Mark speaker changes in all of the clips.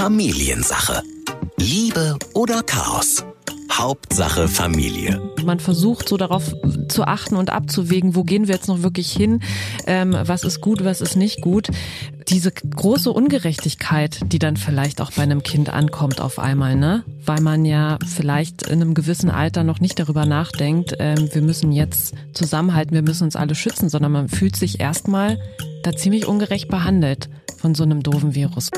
Speaker 1: Familiensache. Liebe oder Chaos? Hauptsache Familie.
Speaker 2: Man versucht so darauf zu achten und abzuwägen, wo gehen wir jetzt noch wirklich hin, ähm, was ist gut, was ist nicht gut. Diese große Ungerechtigkeit, die dann vielleicht auch bei einem Kind ankommt auf einmal, ne? Weil man ja vielleicht in einem gewissen Alter noch nicht darüber nachdenkt, ähm, wir müssen jetzt zusammenhalten, wir müssen uns alle schützen, sondern man fühlt sich erstmal da ziemlich ungerecht behandelt von so einem doofen Virus.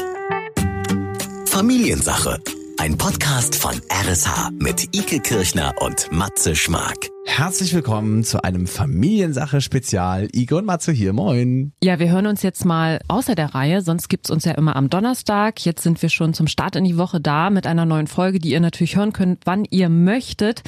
Speaker 1: Familiensache. Ein Podcast von RSH mit Ike Kirchner und Matze Schmark.
Speaker 3: Herzlich willkommen zu einem Familiensache-Spezial. Ike und Matze hier, moin.
Speaker 2: Ja, wir hören uns jetzt mal außer der Reihe, sonst gibt's uns ja immer am Donnerstag. Jetzt sind wir schon zum Start in die Woche da mit einer neuen Folge, die ihr natürlich hören könnt, wann ihr möchtet.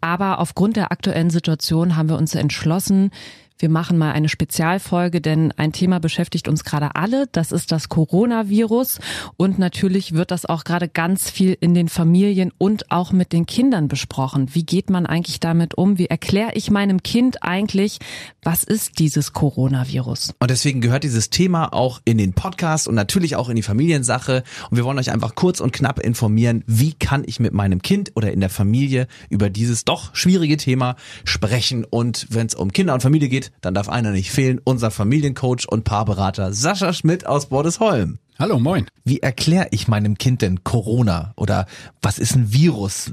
Speaker 2: Aber aufgrund der aktuellen Situation haben wir uns entschlossen, wir machen mal eine Spezialfolge, denn ein Thema beschäftigt uns gerade alle. Das ist das Coronavirus. Und natürlich wird das auch gerade ganz viel in den Familien und auch mit den Kindern besprochen. Wie geht man eigentlich damit um? Wie erkläre ich meinem Kind eigentlich, was ist dieses Coronavirus?
Speaker 3: Und deswegen gehört dieses Thema auch in den Podcast und natürlich auch in die Familiensache. Und wir wollen euch einfach kurz und knapp informieren, wie kann ich mit meinem Kind oder in der Familie über dieses doch schwierige Thema sprechen. Und wenn es um Kinder und Familie geht, dann darf einer nicht fehlen, unser Familiencoach und Paarberater Sascha Schmidt aus Bordesholm.
Speaker 4: Hallo, moin.
Speaker 3: Wie erkläre ich meinem Kind denn Corona oder was ist ein Virus?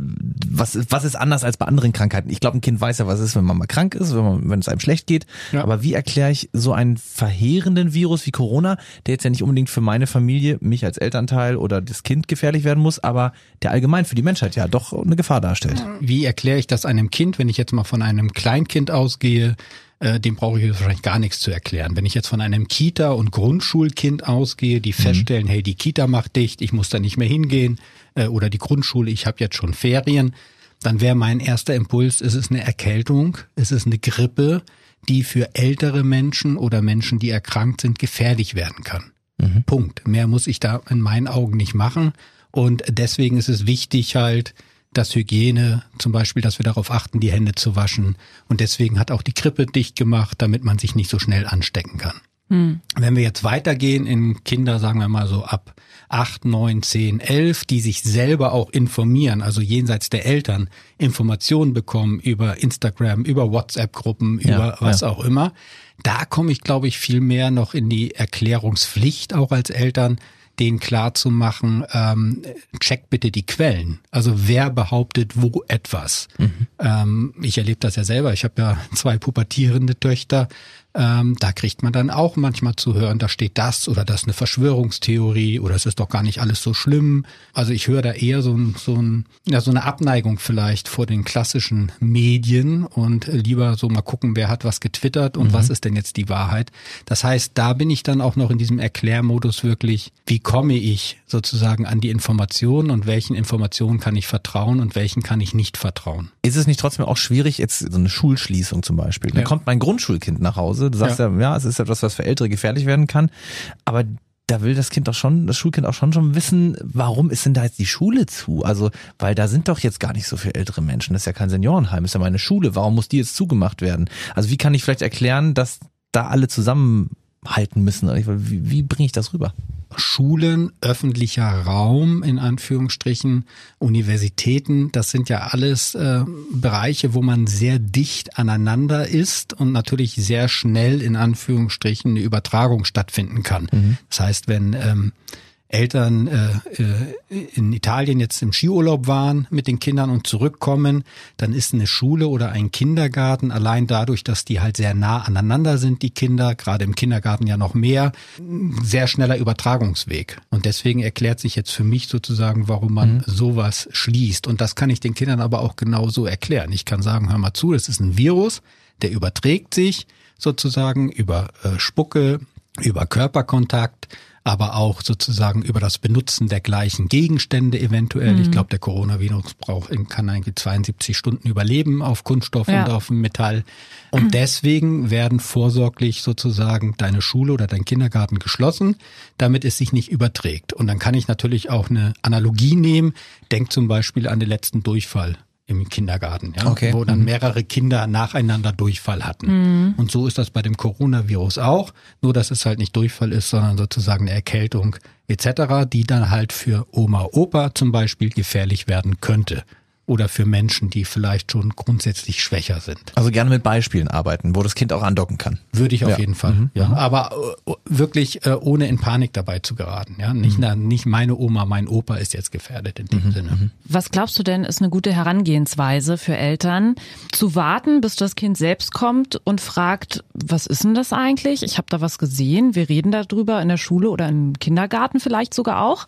Speaker 3: Was, was ist anders als bei anderen Krankheiten? Ich glaube, ein Kind weiß ja, was es ist, wenn man mal krank ist, wenn, man, wenn es einem schlecht geht. Ja. Aber wie erkläre ich so einen verheerenden Virus wie Corona, der jetzt ja nicht unbedingt für meine Familie, mich als Elternteil oder das Kind gefährlich werden muss, aber der allgemein für die Menschheit ja doch eine Gefahr darstellt?
Speaker 4: Wie erkläre ich das einem Kind, wenn ich jetzt mal von einem Kleinkind ausgehe, äh, dem brauche ich wahrscheinlich gar nichts zu erklären. Wenn ich jetzt von einem Kita- und Grundschulkind ausgehe, die mhm. feststellen, hey, die Kita macht dicht, ich muss da nicht mehr hingehen, äh, oder die Grundschule, ich habe jetzt schon Ferien, dann wäre mein erster Impuls, es ist eine Erkältung, es ist eine Grippe, die für ältere Menschen oder Menschen, die erkrankt sind, gefährlich werden kann. Mhm. Punkt. Mehr muss ich da in meinen Augen nicht machen. Und deswegen ist es wichtig halt, dass Hygiene, zum Beispiel, dass wir darauf achten, die Hände zu waschen. Und deswegen hat auch die Krippe dicht gemacht, damit man sich nicht so schnell anstecken kann. Hm. Wenn wir jetzt weitergehen in Kinder, sagen wir mal so ab acht, neun, zehn, elf, die sich selber auch informieren, also jenseits der Eltern Informationen bekommen über Instagram, über WhatsApp-Gruppen, ja, über was ja. auch immer, da komme ich, glaube ich, viel mehr noch in die Erklärungspflicht auch als Eltern, denen klar zu machen, ähm, check bitte die Quellen. Also wer behauptet wo etwas. Mhm. Ähm, ich erlebe das ja selber. Ich habe ja zwei pubertierende Töchter. Ähm, da kriegt man dann auch manchmal zu hören, da steht das oder das ist eine Verschwörungstheorie oder es ist doch gar nicht alles so schlimm. Also ich höre da eher so, ein, so, ein, ja, so eine Abneigung vielleicht vor den klassischen Medien und lieber so mal gucken, wer hat was getwittert und mhm. was ist denn jetzt die Wahrheit. Das heißt, da bin ich dann auch noch in diesem Erklärmodus wirklich, wie komme ich sozusagen an die Informationen und welchen Informationen kann ich vertrauen und welchen kann ich nicht vertrauen.
Speaker 3: Ist es nicht trotzdem auch schwierig, jetzt so eine Schulschließung zum Beispiel? Ja. kommt mein Grundschulkind nach Hause Du sagst ja. ja, ja, es ist etwas, was für Ältere gefährlich werden kann. Aber da will das Kind doch schon, das Schulkind auch schon schon wissen, warum ist denn da jetzt die Schule zu? Also, weil da sind doch jetzt gar nicht so viele ältere Menschen. Das ist ja kein Seniorenheim, ist ja meine Schule. Warum muss die jetzt zugemacht werden? Also, wie kann ich vielleicht erklären, dass da alle zusammenhalten müssen? Wie, wie bringe ich das rüber?
Speaker 4: Schulen, öffentlicher Raum in Anführungsstrichen, Universitäten, das sind ja alles äh, Bereiche, wo man sehr dicht aneinander ist und natürlich sehr schnell in Anführungsstrichen eine Übertragung stattfinden kann. Mhm. Das heißt, wenn ähm, Eltern äh, äh, in Italien jetzt im Skiurlaub waren mit den Kindern und zurückkommen, dann ist eine Schule oder ein Kindergarten allein dadurch, dass die halt sehr nah aneinander sind, die Kinder, gerade im Kindergarten ja noch mehr, sehr schneller Übertragungsweg. Und deswegen erklärt sich jetzt für mich sozusagen, warum man mhm. sowas schließt. Und das kann ich den Kindern aber auch genauso erklären. Ich kann sagen, hör mal zu, das ist ein Virus, der überträgt sich sozusagen über äh, Spucke, über Körperkontakt aber auch sozusagen über das Benutzen der gleichen Gegenstände eventuell. Mhm. Ich glaube, der Coronavirus braucht, kann eigentlich 72 Stunden überleben auf Kunststoff ja. und auf Metall. Und mhm. deswegen werden vorsorglich sozusagen deine Schule oder dein Kindergarten geschlossen, damit es sich nicht überträgt. Und dann kann ich natürlich auch eine Analogie nehmen. Denk zum Beispiel an den letzten Durchfall im Kindergarten, ja,
Speaker 3: Okay.
Speaker 4: wo dann
Speaker 3: Mhm.
Speaker 4: mehrere Kinder nacheinander Durchfall hatten.
Speaker 2: Mhm.
Speaker 4: Und so ist das bei dem Coronavirus auch, nur dass es halt nicht Durchfall ist, sondern sozusagen eine Erkältung etc., die dann halt für Oma, Opa zum Beispiel gefährlich werden könnte. Oder für Menschen, die vielleicht schon grundsätzlich schwächer sind.
Speaker 3: Also gerne mit Beispielen arbeiten, wo das Kind auch andocken kann.
Speaker 4: Würde ich auf
Speaker 3: Ja.
Speaker 4: jeden Fall.
Speaker 3: Mhm.
Speaker 4: Ja, aber äh, wirklich äh, ohne in Panik dabei zu geraten. Ja, nicht, na, nicht meine Oma, mein Opa ist jetzt gefährdet in dem Sinne.
Speaker 2: Was glaubst du denn, ist eine gute Herangehensweise für Eltern, zu warten, bis das Kind selbst kommt und fragt, was ist denn das eigentlich? Ich habe da was gesehen, wir reden darüber in der Schule oder im Kindergarten vielleicht sogar auch.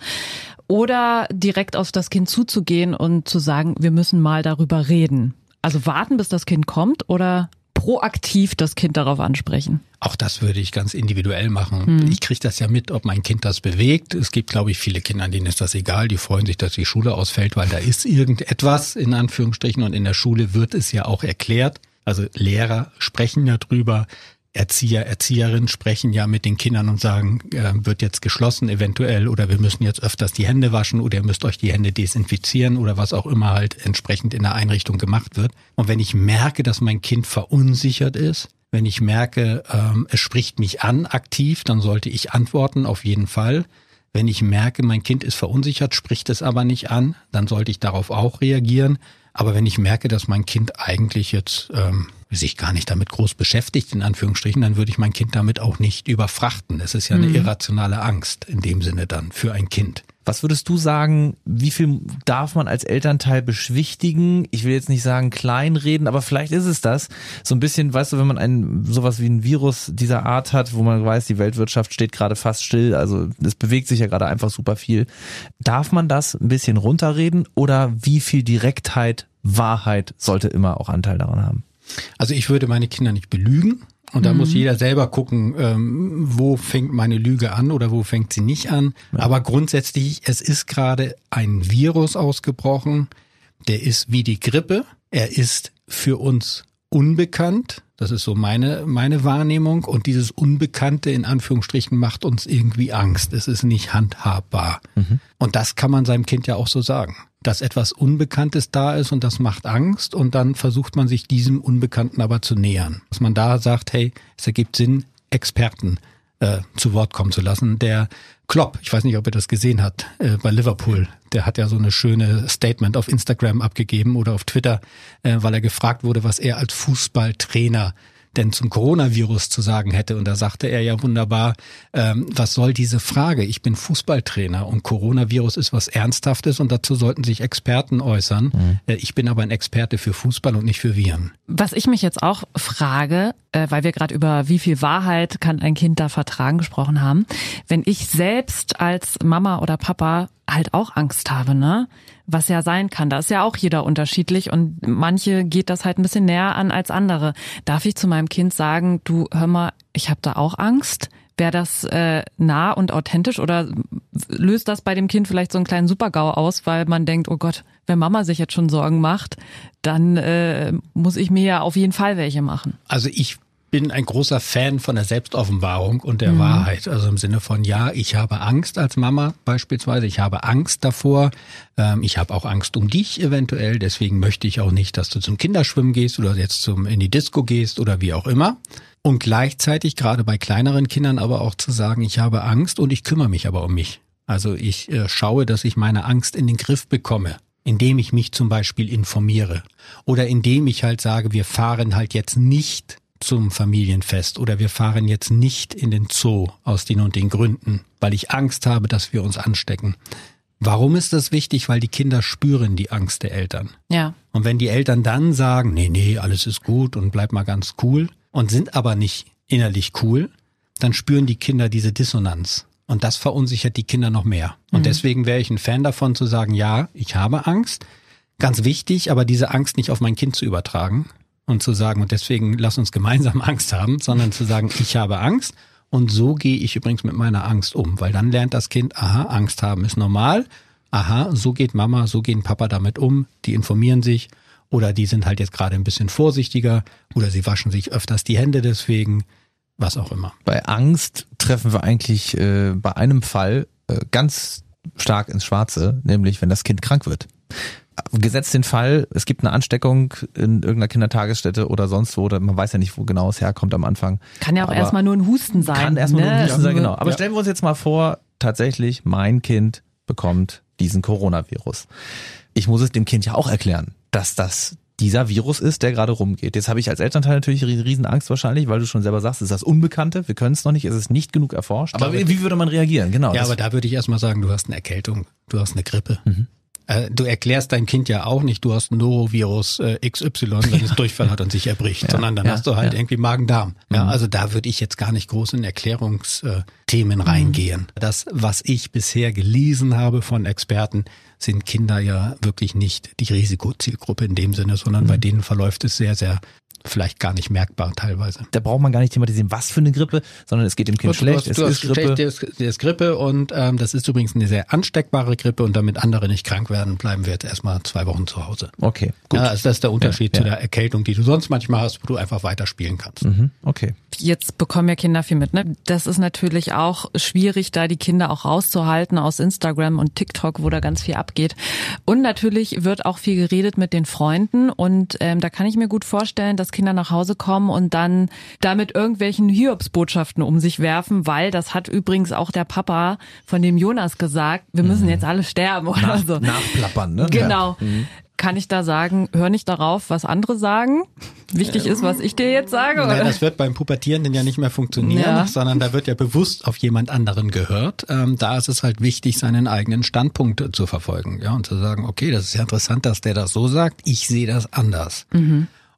Speaker 2: Oder direkt auf das Kind zuzugehen und zu sagen, wir müssen mal darüber reden. Also warten, bis das Kind kommt oder proaktiv das Kind darauf ansprechen.
Speaker 4: Auch das würde ich ganz individuell machen. Ich kriege das ja mit, ob mein Kind das bewegt. Es gibt, glaube ich, viele Kinder, denen ist das egal. Die freuen sich, dass die Schule ausfällt, weil da ist irgendetwas in Anführungsstrichen und in der Schule wird es ja auch erklärt. Also Lehrer sprechen ja drüber. Erzieher, Erzieherinnen sprechen ja mit den Kindern und sagen, äh, wird jetzt geschlossen eventuell oder wir müssen jetzt öfters die Hände waschen oder ihr müsst euch die Hände desinfizieren oder was auch immer halt entsprechend in der Einrichtung gemacht wird. Und wenn ich merke, dass mein Kind verunsichert ist, wenn ich merke, ähm, es spricht mich an aktiv, dann sollte ich antworten, auf jeden Fall. Wenn ich merke, mein Kind ist verunsichert, spricht es aber nicht an, dann sollte ich darauf auch reagieren. Aber wenn ich merke, dass mein Kind eigentlich jetzt ähm, sich gar nicht damit groß beschäftigt, in Anführungsstrichen, dann würde ich mein Kind damit auch nicht überfrachten. Es ist ja eine irrationale Angst in dem Sinne dann für ein Kind.
Speaker 3: Was würdest du sagen, wie viel darf man als Elternteil beschwichtigen? Ich will jetzt nicht sagen kleinreden, aber vielleicht ist es das. So ein bisschen, weißt du, wenn man ein, sowas wie ein Virus dieser Art hat, wo man weiß, die Weltwirtschaft steht gerade fast still, also es bewegt sich ja gerade einfach super viel. Darf man das ein bisschen runterreden oder wie viel Direktheit, Wahrheit sollte immer auch Anteil daran haben?
Speaker 4: Also ich würde meine Kinder nicht belügen. Und da muss jeder selber gucken, ähm, wo fängt meine Lüge an oder wo fängt sie nicht an. Aber grundsätzlich, es ist gerade ein Virus ausgebrochen, der ist wie die Grippe. Er ist für uns unbekannt. Das ist so meine, meine Wahrnehmung. Und dieses Unbekannte in Anführungsstrichen macht uns irgendwie Angst. Es ist nicht handhabbar. Und das kann man seinem Kind ja auch so sagen. Dass etwas Unbekanntes da ist und das macht Angst und dann versucht man sich diesem Unbekannten aber zu nähern. Dass man da sagt, hey, es ergibt Sinn, Experten äh, zu Wort kommen zu lassen. Der Klopp, ich weiß nicht, ob er das gesehen hat, äh, bei Liverpool, der hat ja so eine schöne Statement auf Instagram abgegeben oder auf Twitter, äh, weil er gefragt wurde, was er als Fußballtrainer denn zum Coronavirus zu sagen hätte. Und da sagte er ja wunderbar, ähm, was soll diese Frage? Ich bin Fußballtrainer und Coronavirus ist was Ernsthaftes und dazu sollten sich Experten äußern. Äh, ich bin aber ein Experte für Fußball und nicht für Viren.
Speaker 2: Was ich mich jetzt auch frage, äh, weil wir gerade über wie viel Wahrheit kann ein Kind da vertragen gesprochen haben, wenn ich selbst als Mama oder Papa halt auch Angst habe, ne? Was ja sein kann, da ist ja auch jeder unterschiedlich und manche geht das halt ein bisschen näher an als andere. Darf ich zu meinem Kind sagen, du hör mal, ich habe da auch Angst? Wäre das äh, nah und authentisch oder löst das bei dem Kind vielleicht so einen kleinen Supergau aus, weil man denkt, oh Gott, wenn Mama sich jetzt schon Sorgen macht, dann äh, muss ich mir ja auf jeden Fall welche machen.
Speaker 4: Also ich bin ein großer Fan von der Selbstoffenbarung und der Wahrheit. Also im Sinne von, ja, ich habe Angst als Mama beispielsweise. Ich habe Angst davor. Ähm, ich habe auch Angst um dich eventuell. Deswegen möchte ich auch nicht, dass du zum Kinderschwimmen gehst oder jetzt zum, in die Disco gehst oder wie auch immer. Und gleichzeitig, gerade bei kleineren Kindern, aber auch zu sagen, ich habe Angst und ich kümmere mich aber um mich. Also ich äh, schaue, dass ich meine Angst in den Griff bekomme indem ich mich zum Beispiel informiere oder indem ich halt sage, wir fahren halt jetzt nicht zum Familienfest oder wir fahren jetzt nicht in den Zoo aus den und den Gründen, weil ich Angst habe, dass wir uns anstecken. Warum ist das wichtig? Weil die Kinder spüren die Angst der Eltern.
Speaker 2: Ja.
Speaker 4: Und wenn die Eltern dann sagen, nee, nee, alles ist gut und bleib mal ganz cool und sind aber nicht innerlich cool, dann spüren die Kinder diese Dissonanz. Und das verunsichert die Kinder noch mehr. Und deswegen wäre ich ein Fan davon zu sagen, ja, ich habe Angst. Ganz wichtig, aber diese Angst nicht auf mein Kind zu übertragen und zu sagen, und deswegen lass uns gemeinsam Angst haben, sondern zu sagen, ich habe Angst und so gehe ich übrigens mit meiner Angst um, weil dann lernt das Kind, aha, Angst haben ist normal, aha, so geht Mama, so gehen Papa damit um, die informieren sich oder die sind halt jetzt gerade ein bisschen vorsichtiger oder sie waschen sich öfters die Hände deswegen, was auch immer.
Speaker 3: Bei Angst treffen wir eigentlich äh, bei einem Fall äh, ganz stark ins Schwarze, nämlich wenn das Kind krank wird. Gesetzt den Fall, es gibt eine Ansteckung in irgendeiner Kindertagesstätte oder sonst wo, oder man weiß ja nicht, wo genau es herkommt am Anfang.
Speaker 2: Kann ja auch erstmal nur ein Husten sein.
Speaker 3: Kann erstmal
Speaker 2: ne?
Speaker 3: nur ein Husten sein, genau. Aber
Speaker 4: Ja.
Speaker 3: stellen wir uns jetzt mal vor, tatsächlich, mein Kind bekommt diesen Coronavirus. Ich muss es dem Kind ja auch erklären, dass das dieser Virus ist, der gerade rumgeht. Jetzt habe ich als Elternteil natürlich rie- riesen Angst wahrscheinlich, weil du schon selber sagst, es ist das Unbekannte, wir können es noch nicht, es ist nicht genug erforscht. Aber wie, wie würde man reagieren? Genau.
Speaker 4: Ja, aber da würde ich erstmal sagen, du hast eine Erkältung, du hast eine Grippe.
Speaker 3: Mhm.
Speaker 4: Äh, Du erklärst deinem Kind ja auch nicht, du hast ein Norovirus äh, XY, wenn es Durchfall hat und sich erbricht, sondern dann
Speaker 3: ja,
Speaker 4: hast du halt
Speaker 3: ja. Mhm.
Speaker 4: irgendwie Magen-Darm. Ja, also da würde ich jetzt gar nicht groß in Erklärungsthemen reingehen. Das, was ich bisher gelesen habe von Experten, sind Kinder ja wirklich nicht die Risikozielgruppe in dem Sinne, sondern
Speaker 3: Mhm.
Speaker 4: bei denen verläuft es sehr, sehr vielleicht gar nicht merkbar teilweise.
Speaker 3: da braucht man gar nicht thematisieren, was für eine Grippe, sondern es geht dem Kind
Speaker 4: Du
Speaker 3: schlecht,
Speaker 4: hast,
Speaker 3: es
Speaker 4: du
Speaker 3: ist
Speaker 4: hast
Speaker 3: Grippe.
Speaker 4: schlecht, der ist, der ist Grippe und ähm, das ist übrigens eine sehr ansteckbare Grippe und damit andere nicht krank werden, bleiben wir jetzt erstmal zwei Wochen zu Hause.
Speaker 3: Okay, gut.
Speaker 4: Ja, also das ist der Unterschied
Speaker 3: Ja,
Speaker 4: zu
Speaker 3: ja.
Speaker 4: der Erkältung, die du sonst manchmal hast, wo du einfach weiterspielen kannst.
Speaker 3: Mhm, okay.
Speaker 2: Jetzt bekommen ja Kinder viel mit. Ne? Das ist natürlich auch schwierig, da die Kinder auch rauszuhalten aus Instagram und TikTok, wo da ganz viel abgeht. Und natürlich wird auch viel geredet mit den Freunden. Und ähm, da kann ich mir gut vorstellen, dass Kinder nach Hause kommen und dann damit irgendwelchen Hiobsbotschaften um sich werfen, weil das hat übrigens auch der Papa von dem Jonas gesagt, wir müssen jetzt alle sterben oder
Speaker 3: Nach,
Speaker 2: so.
Speaker 3: Nachplappern, ne?
Speaker 2: Genau. Kann ich da sagen, hör nicht darauf, was andere sagen? Wichtig ist, was ich dir jetzt sage,
Speaker 4: Naja,
Speaker 2: oder?
Speaker 4: das wird beim Pubertierenden ja nicht mehr funktionieren,
Speaker 2: Ja.
Speaker 4: sondern da wird ja bewusst auf jemand anderen gehört. Ähm, da ist es halt wichtig, seinen eigenen Standpunkt zu verfolgen, ja, und zu sagen, okay, das ist ja interessant, dass der das so sagt. Ich sehe das anders.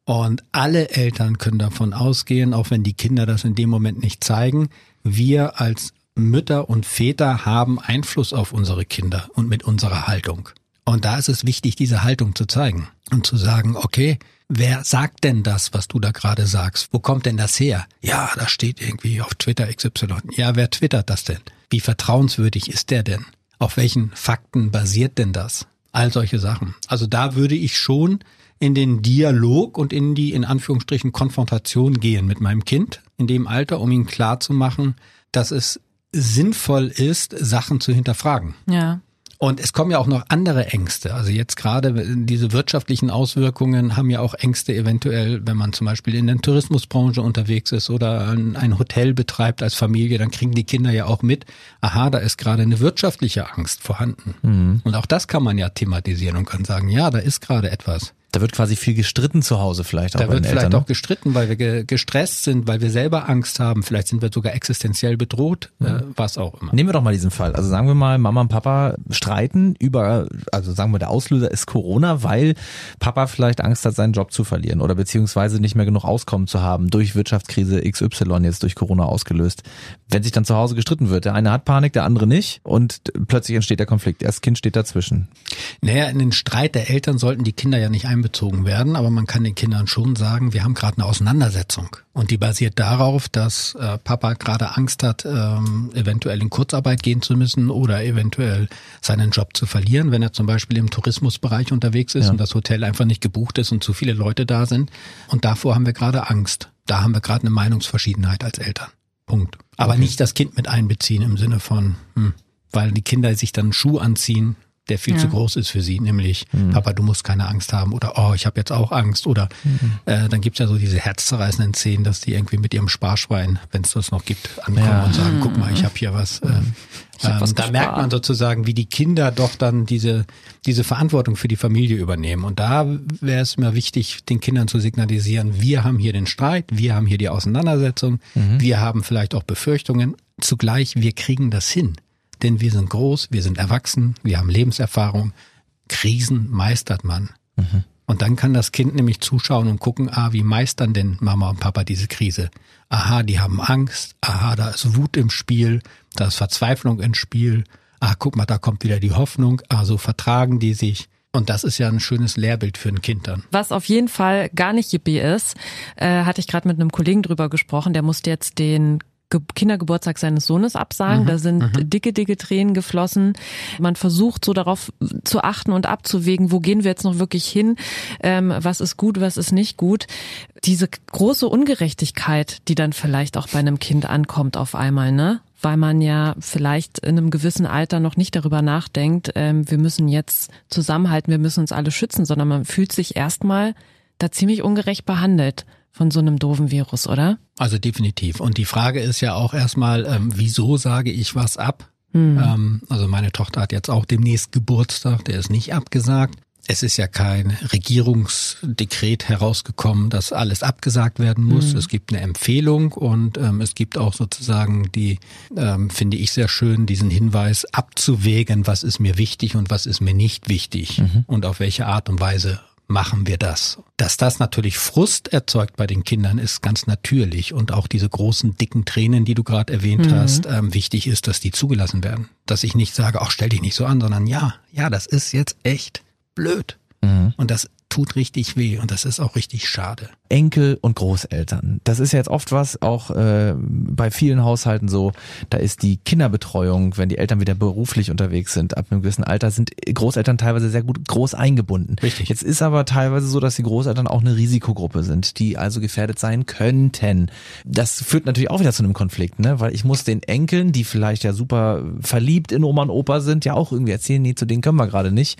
Speaker 4: Und alle Eltern können davon ausgehen, auch wenn die Kinder das in dem Moment nicht zeigen, wir als Mütter und Väter haben Einfluss auf unsere Kinder und mit unserer Haltung. Und da ist es wichtig, diese Haltung zu zeigen und zu sagen, okay, wer sagt denn das, was du da gerade sagst? Wo kommt denn das her? Ja, das steht irgendwie auf Twitter XY. Ja, wer twittert das denn? Wie vertrauenswürdig ist der denn? Auf welchen Fakten basiert denn das? All solche Sachen. Also da würde ich schon in den Dialog und in die, in Anführungsstrichen, Konfrontation gehen mit meinem Kind in dem Alter, um ihm klar zu machen, dass es sinnvoll ist, Sachen zu hinterfragen.
Speaker 2: Ja.
Speaker 4: Und es kommen ja auch noch andere Ängste. Also jetzt gerade diese wirtschaftlichen Auswirkungen haben ja auch Ängste eventuell, wenn man zum Beispiel in der Tourismusbranche unterwegs ist oder ein ein Hotel betreibt als Familie, dann kriegen die Kinder ja auch mit, aha, da ist gerade eine wirtschaftliche Angst vorhanden. Und auch das kann man ja thematisieren und kann sagen, ja, da ist gerade etwas.
Speaker 3: Da wird quasi viel gestritten zu Hause vielleicht auch
Speaker 4: Da
Speaker 3: bei
Speaker 4: wird vielleicht
Speaker 3: Eltern.
Speaker 4: auch gestritten, weil wir ge gestresst sind, weil wir selber Angst haben. Vielleicht sind wir sogar existenziell bedroht, äh, was auch immer.
Speaker 3: Nehmen wir doch mal diesen Fall. Also sagen wir mal, Mama und Papa streiten über, also sagen wir, der Auslöser ist Corona, weil Papa vielleicht Angst hat, seinen Job zu verlieren oder beziehungsweise nicht mehr genug Auskommen zu haben durch Wirtschaftskrise XY jetzt durch Corona ausgelöst. Wenn sich dann zu Hause gestritten wird, der eine hat Panik, der andere nicht und plötzlich entsteht der Konflikt. Das Kind steht dazwischen.
Speaker 4: Naja, in den Streit der Eltern sollten die Kinder ja nicht einbezogen werden, aber man kann den Kindern schon sagen, wir haben gerade eine Auseinandersetzung. Und die basiert darauf, dass äh, Papa gerade Angst hat, ähm, eventuell in Kurzarbeit gehen zu müssen oder eventuell seinen Job zu verlieren, wenn er zum Beispiel im Tourismusbereich unterwegs ist
Speaker 3: Ja.
Speaker 4: und das Hotel einfach nicht gebucht ist und zu viele Leute da sind. Und davor haben wir gerade Angst. Da haben wir gerade eine Meinungsverschiedenheit als Eltern. Punkt. Aber nicht das Kind mit einbeziehen im Sinne von, hm, weil die Kinder sich dann einen Schuh anziehen, der viel
Speaker 2: Ja.
Speaker 4: zu groß ist für sie, nämlich Papa, du musst keine Angst haben oder oh, ich habe jetzt auch Angst oder äh, dann gibt's ja so diese herzzerreißenden Szenen, dass die irgendwie mit ihrem Sparschwein, wenn es das noch gibt, ankommen
Speaker 3: Ja.
Speaker 4: und sagen, guck mal, ich habe hier was. Äh,
Speaker 2: hab was
Speaker 4: ähm, da
Speaker 2: gespart.
Speaker 4: merkt man sozusagen, wie die Kinder doch dann diese diese Verantwortung für die Familie übernehmen. Und da wäre es mir wichtig, den Kindern zu signalisieren, wir haben hier den Streit, wir haben hier die Auseinandersetzung, wir haben vielleicht auch Befürchtungen. Zugleich, wir kriegen das hin. Denn wir sind groß, wir sind erwachsen, wir haben Lebenserfahrung. Krisen meistert man. Und dann kann das Kind nämlich zuschauen und gucken, ah, wie meistern denn Mama und Papa diese Krise? Aha, die haben Angst. Aha, da ist Wut im Spiel. Da ist Verzweiflung im Spiel. Ah, guck mal, da kommt wieder die Hoffnung. Ah, so vertragen die sich. Und das ist ja ein schönes Lehrbild für ein Kind dann.
Speaker 2: Was auf jeden Fall gar nicht yippie ist, äh, hatte ich gerade mit einem Kollegen drüber gesprochen, der musste jetzt den Kindergeburtstag seines Sohnes absagen. Da sind dicke, dicke Tränen geflossen. Man versucht so darauf zu achten und abzuwägen, wo gehen wir jetzt noch wirklich hin, ähm, was ist gut, was ist nicht gut. Diese große Ungerechtigkeit, die dann vielleicht auch bei einem Kind ankommt auf einmal, ne? weil man ja vielleicht in einem gewissen Alter noch nicht darüber nachdenkt, ähm, wir müssen jetzt zusammenhalten, wir müssen uns alle schützen, sondern man fühlt sich erstmal da ziemlich ungerecht behandelt von so einem doofen Virus, oder?
Speaker 4: Also definitiv. Und die Frage ist ja auch erstmal, ähm, wieso sage ich was ab? Hm. Ähm, also meine Tochter hat jetzt auch demnächst Geburtstag, der ist nicht abgesagt. Es ist ja kein Regierungsdekret herausgekommen, dass alles abgesagt werden muss. Mhm. Es gibt eine Empfehlung und ähm, es gibt auch sozusagen die, ähm, finde ich sehr schön, diesen Hinweis abzuwägen, was ist mir wichtig und was ist mir nicht wichtig mhm. und auf welche Art und Weise machen wir das. Dass das natürlich Frust erzeugt bei den Kindern, ist ganz natürlich. Und auch diese großen, dicken Tränen, die du gerade erwähnt mhm. hast, ähm, wichtig ist, dass die zugelassen werden. Dass ich nicht sage, ach, stell dich nicht so an, sondern ja, ja, das ist jetzt echt blöd. Mhm. Und das tut richtig weh und das ist auch richtig schade.
Speaker 3: Enkel und Großeltern. Das ist ja jetzt oft was, auch äh, bei vielen Haushalten so, da ist die Kinderbetreuung, wenn die Eltern wieder beruflich unterwegs sind, ab einem gewissen Alter, sind Großeltern teilweise sehr gut groß eingebunden.
Speaker 4: Richtig.
Speaker 3: Jetzt ist aber teilweise so, dass die Großeltern auch eine Risikogruppe sind, die also gefährdet sein könnten. Das führt natürlich auch wieder zu einem Konflikt, ne? Weil ich muss den Enkeln, die vielleicht ja super verliebt in Oma und Opa sind, ja auch irgendwie erzählen, nee, zu denen können wir gerade nicht.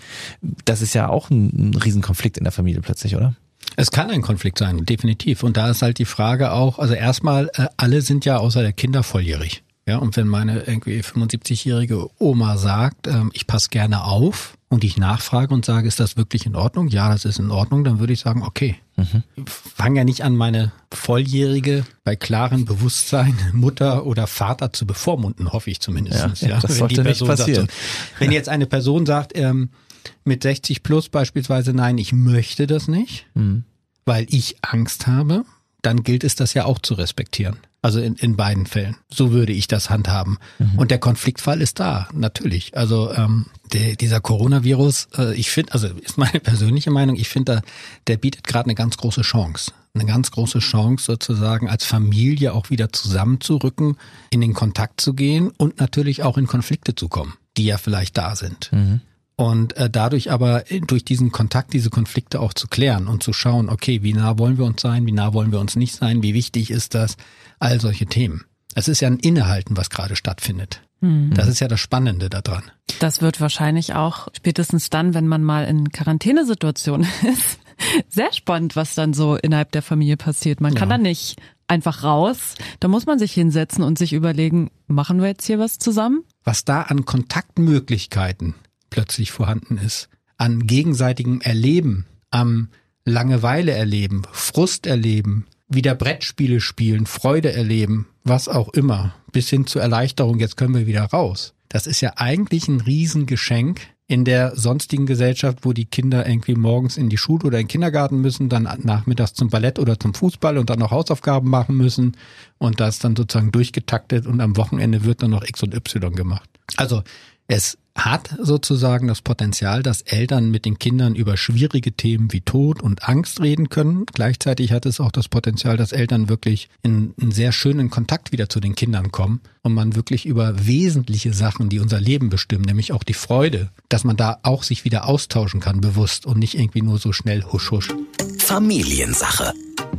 Speaker 3: Das ist ja auch ein, ein Riesenkonflikt in der Familie plötzlich, oder?
Speaker 4: Es kann ein Konflikt sein, definitiv. Und da ist halt die Frage auch, also erstmal, äh, alle sind ja außer der Kinder volljährig. Ja, und wenn meine irgendwie 75-jährige Oma sagt, ähm, ich passe gerne auf und ich nachfrage und sage, ist das wirklich in Ordnung? Ja, das ist in Ordnung, dann würde ich sagen, okay. Mhm. Fange ja nicht an, meine volljährige, bei klarem Bewusstsein Mutter oder Vater zu bevormunden, hoffe ich zumindest.
Speaker 3: Ja, ja, das sollte nicht passieren.
Speaker 4: Sagt, wenn jetzt eine Person sagt, ähm, mit 60 plus beispielsweise, nein, ich möchte das nicht, mhm. weil ich Angst habe, dann gilt es das ja auch zu respektieren. Also in, in beiden Fällen. So würde ich das handhaben. Mhm. Und der Konfliktfall ist da, natürlich. Also ähm, der, dieser Coronavirus, äh, ich finde, also ist meine persönliche Meinung, ich finde, der bietet gerade eine ganz große Chance. Eine ganz große Chance sozusagen als Familie auch wieder zusammenzurücken, in den Kontakt zu gehen und natürlich auch in Konflikte zu kommen, die ja vielleicht da sind. Mhm und äh, dadurch aber durch diesen Kontakt diese Konflikte auch zu klären und zu schauen, okay, wie nah wollen wir uns sein, wie nah wollen wir uns nicht sein, wie wichtig ist das, all solche Themen. Es ist ja ein Innehalten, was gerade stattfindet. Mhm. Das ist ja das Spannende daran.
Speaker 2: Das wird wahrscheinlich auch spätestens dann, wenn man mal in Quarantänesituation ist, sehr spannend, was dann so innerhalb der Familie passiert. Man kann ja. da nicht einfach raus. Da muss man sich hinsetzen und sich überlegen, machen wir jetzt hier was zusammen?
Speaker 4: Was da an Kontaktmöglichkeiten plötzlich vorhanden ist. An gegenseitigem Erleben, am Langeweile erleben, Frust erleben, wieder Brettspiele spielen, Freude erleben, was auch immer, bis hin zur Erleichterung, jetzt können wir wieder raus. Das ist ja eigentlich ein Riesengeschenk in der sonstigen Gesellschaft, wo die Kinder irgendwie morgens in die Schule oder in den Kindergarten müssen, dann nachmittags zum Ballett oder zum Fußball und dann noch Hausaufgaben machen müssen und das dann sozusagen durchgetaktet und am Wochenende wird dann noch X und Y gemacht. Also es hat sozusagen das Potenzial, dass Eltern mit den Kindern über schwierige Themen wie Tod und Angst reden können. Gleichzeitig hat es auch das Potenzial, dass Eltern wirklich in einen sehr schönen Kontakt wieder zu den Kindern kommen und man wirklich über wesentliche Sachen, die unser Leben bestimmen, nämlich auch die Freude, dass man da auch sich wieder austauschen kann, bewusst und nicht irgendwie nur so schnell husch husch.
Speaker 1: Familiensache.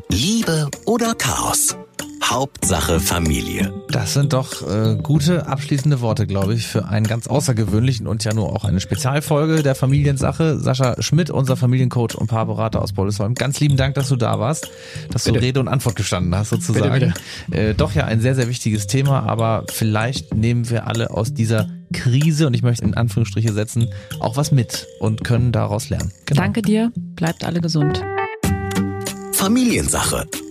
Speaker 1: Liebe oder Chaos? Hauptsache Familie.
Speaker 3: Das sind doch äh, gute abschließende Worte, glaube ich, für einen ganz außergewöhnlichen und ja nur auch eine Spezialfolge der Familiensache. Sascha Schmidt, unser Familiencoach und Paarberater aus Bollesholm. Ganz lieben Dank, dass du da warst, dass bitte. du Rede und Antwort gestanden hast, sozusagen. Bitte, bitte. Äh, doch ja ein sehr, sehr wichtiges Thema, aber vielleicht nehmen wir alle aus dieser Krise, und ich möchte in Anführungsstriche setzen, auch was mit und können daraus lernen.
Speaker 2: Genau. Danke dir, bleibt alle gesund.
Speaker 1: Familiensache